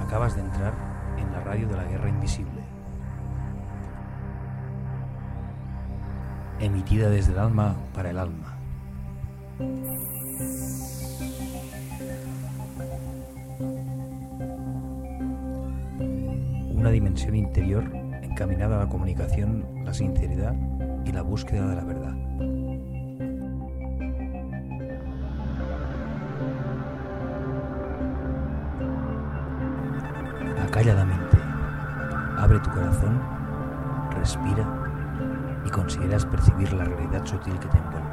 Acabas de entrar en la radio de la Guerra Invisible. Emitida desde el alma para el alma. Una dimensión interior encaminada a la comunicación, la sinceridad y la búsqueda de la verdad. Acalladamente, abre tu corazón, respira y consideras percibir la realidad sutil que te envuelve.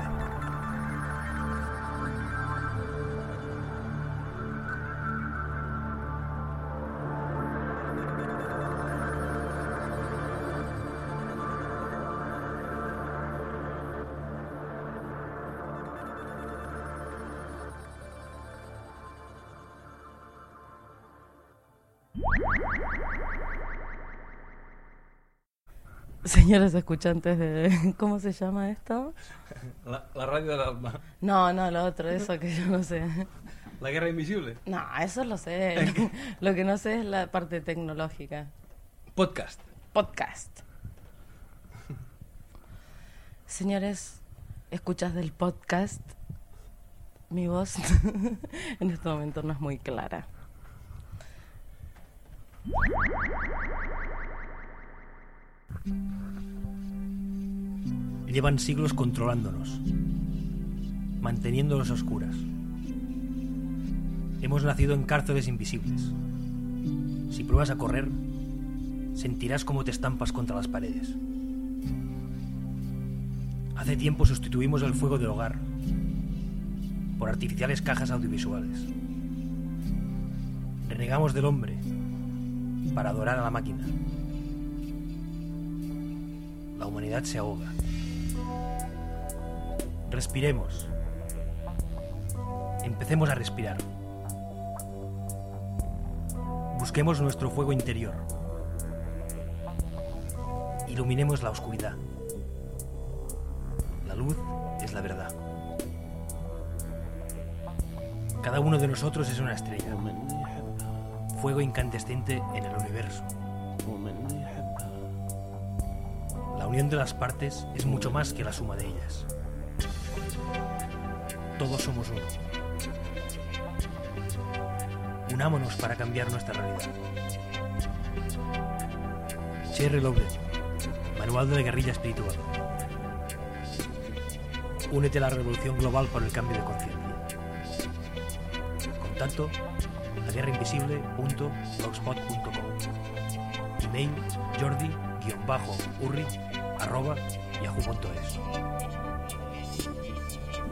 Señores escuchantes de... ¿Cómo se llama esto? La, la radio del alma. No, no, lo otro, eso que yo no sé. La guerra invisible. No, eso lo sé. Lo que no sé es la parte tecnológica. Podcast. Podcast. Señores, escuchas del podcast. Mi voz en este momento no es muy clara. Llevan siglos controlándonos, manteniéndonos oscuras. Hemos nacido en cárceles invisibles. Si pruebas a correr, sentirás cómo te estampas contra las paredes. Hace tiempo sustituimos el fuego del hogar por artificiales cajas audiovisuales. Renegamos del hombre para adorar a la máquina. La humanidad se ahoga. Respiremos. Empecemos a respirar. Busquemos nuestro fuego interior. Iluminemos la oscuridad. La luz es la verdad. Cada uno de nosotros es una estrella. Fuego incandescente en el universo. La unión de las partes es mucho más que la suma de ellas. Todos somos uno. Unámonos para cambiar nuestra realidad. Cherry Loblet, Manual de la Guerrilla Espiritual. Únete a la revolución global por el cambio de conciencia. Contacto a guerrainvisible.blogspot.com Email jordi-urri arroba yahoo.es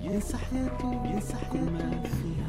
ينسى حياته ينسى حياته. كل ما فيها,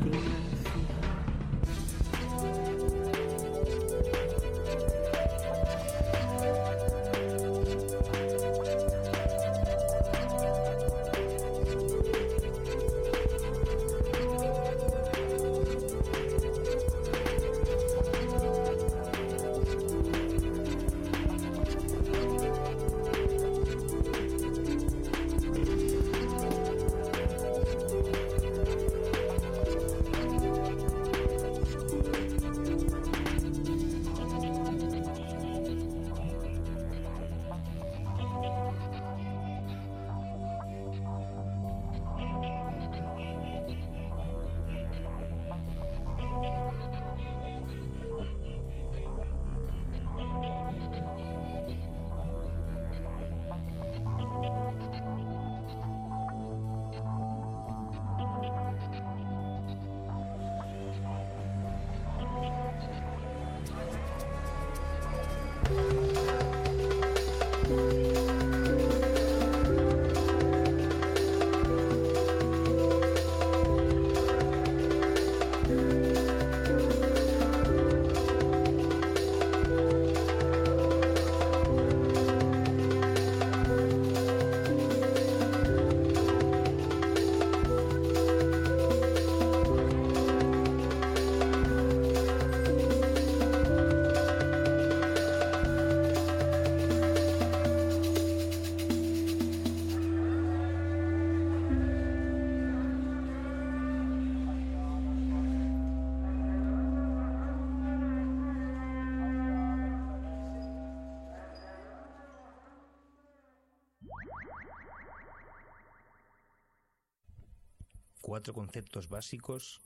cuatro conceptos básicos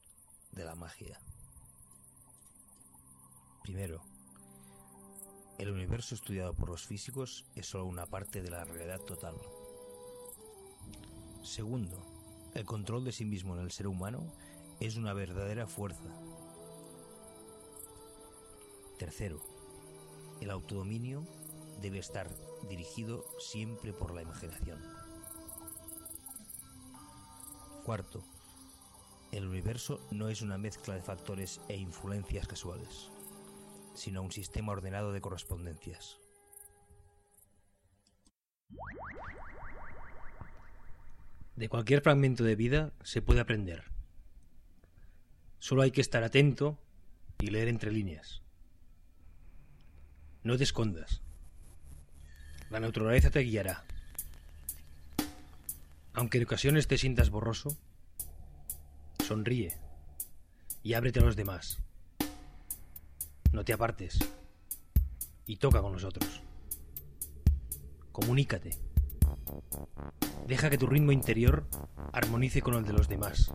de la magia. Primero, el universo estudiado por los físicos es solo una parte de la realidad total. Segundo, el control de sí mismo en el ser humano es una verdadera fuerza. Tercero, el autodominio debe estar dirigido siempre por la imaginación. Cuarto, el universo no es una mezcla de factores e influencias casuales, sino un sistema ordenado de correspondencias. De cualquier fragmento de vida se puede aprender. Solo hay que estar atento y leer entre líneas. No te escondas. La naturaleza te guiará. Aunque en ocasiones te sientas borroso, sonríe y ábrete a los demás. No te apartes y toca con nosotros. Comunícate. Deja que tu ritmo interior armonice con el de los demás.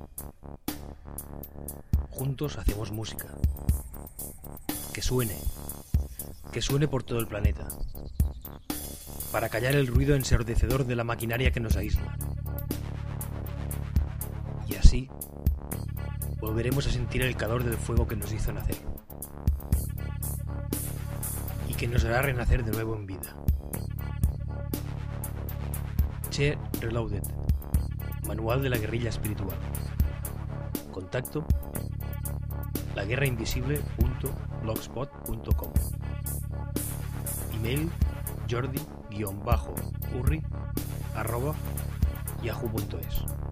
Juntos hacemos música. Que suene. Que suene por todo el planeta. Para callar el ruido ensordecedor de la maquinaria que nos aísla. Y así volveremos a sentir el calor del fuego que nos hizo nacer. Y que nos hará renacer de nuevo en vida. Che Reloaded. Manual de la guerrilla espiritual. Contacto laguerrainvisible.blogspot.com Email jordi-urri arroba yahoo.es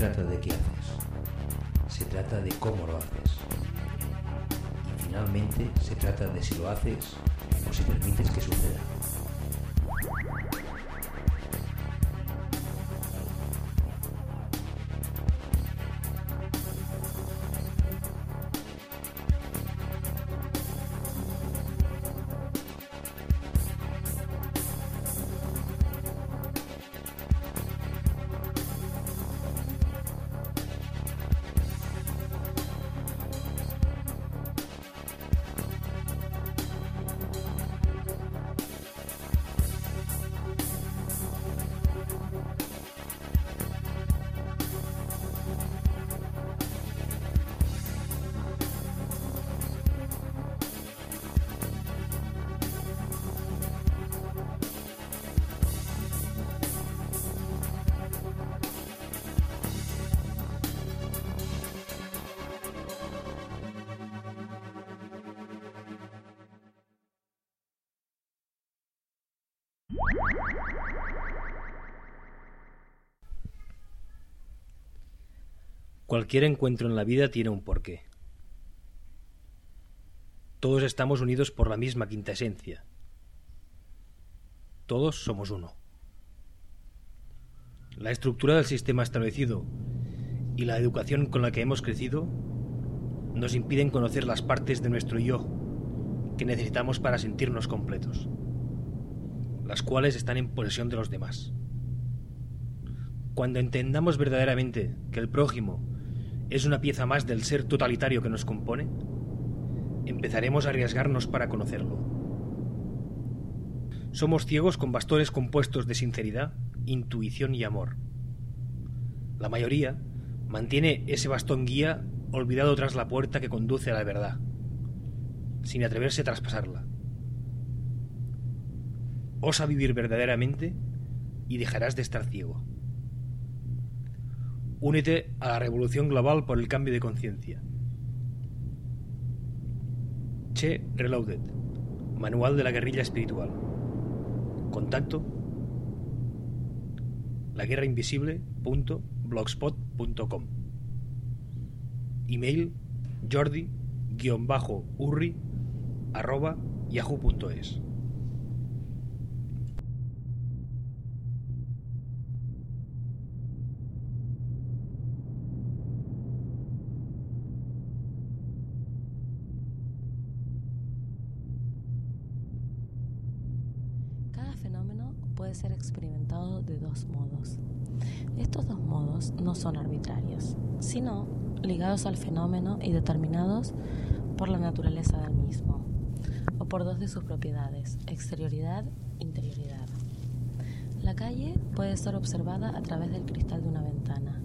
trata de qué haces, se trata de cómo lo haces. Finalmente se trata de si lo haces o si permites que suceda. Cualquier encuentro en la vida tiene un porqué. Todos estamos unidos por la misma quinta esencia. Todos somos uno. La estructura del sistema establecido y la educación con la que hemos crecido nos impiden conocer las partes de nuestro yo que necesitamos para sentirnos completos, las cuales están en posesión de los demás. Cuando entendamos verdaderamente que el prójimo es una pieza más del ser totalitario que nos compone, empezaremos a arriesgarnos para conocerlo. Somos ciegos con bastones compuestos de sinceridad, intuición y amor. La mayoría mantiene ese bastón guía olvidado tras la puerta que conduce a la verdad, sin atreverse a traspasarla. Osa vivir verdaderamente y dejarás de estar ciego. Únete a la revolución global por el cambio de conciencia. Che Reloaded, Manual de la Guerrilla Espiritual. Contacto laguerrainvisible.blogspot.com Email jordi-urri puede ser experimentado de dos modos. Estos dos modos no son arbitrarios, sino ligados al fenómeno y determinados por la naturaleza del mismo, o por dos de sus propiedades, exterioridad interioridad. La calle puede ser observada a través del cristal de una ventana,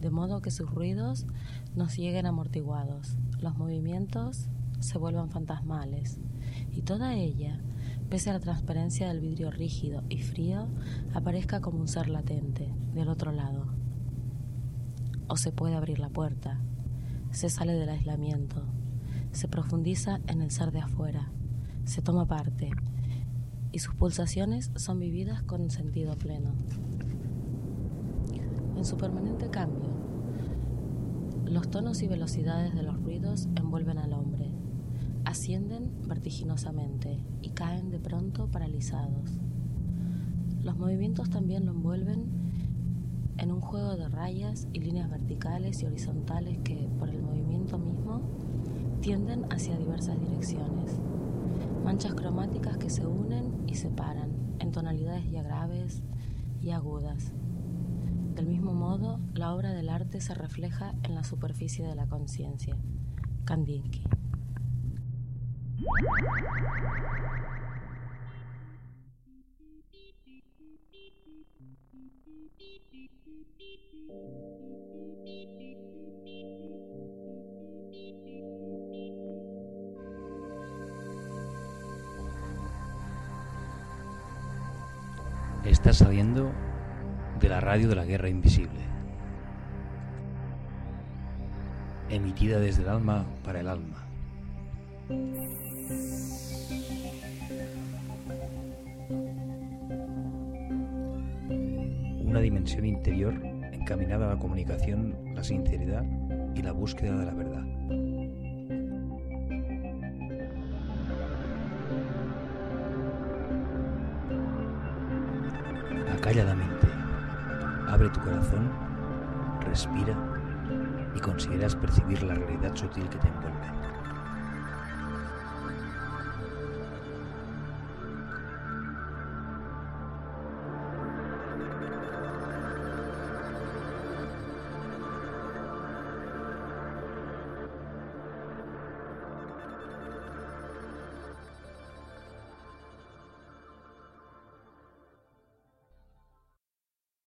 de modo que sus ruidos nos lleguen amortiguados, los movimientos se vuelvan fantasmales, y toda ella, pese a la transparencia del vidrio rígido y frío, aparezca como un ser latente, del otro lado. O se puede abrir la puerta, se sale del aislamiento, se profundiza en el ser de afuera, se toma parte, y sus pulsaciones son vividas con sentido pleno. En su permanente cambio, los tonos y velocidades de los ruidos envuelven al hombre, ascienden vertiginosamente y caen de pronto paralizados. Los movimientos también lo envuelven en un juego de rayas y líneas verticales y horizontales que, por el movimiento mismo, tienden hacia diversas direcciones. Manchas cromáticas que se unen y separan en tonalidades ya graves y agudas. Del mismo modo, la obra del arte se refleja en la superficie de la conciencia. Kandinsky. Está saliendo de la radio de la Guerra Invisible. Emitida desde el alma para el alma. Una dimensión interior encaminada a la comunicación, la sinceridad y la búsqueda de la verdad. Acalla la mente, abre tu corazón, respira y conseguirás percibir la realidad sutil que te envuelve.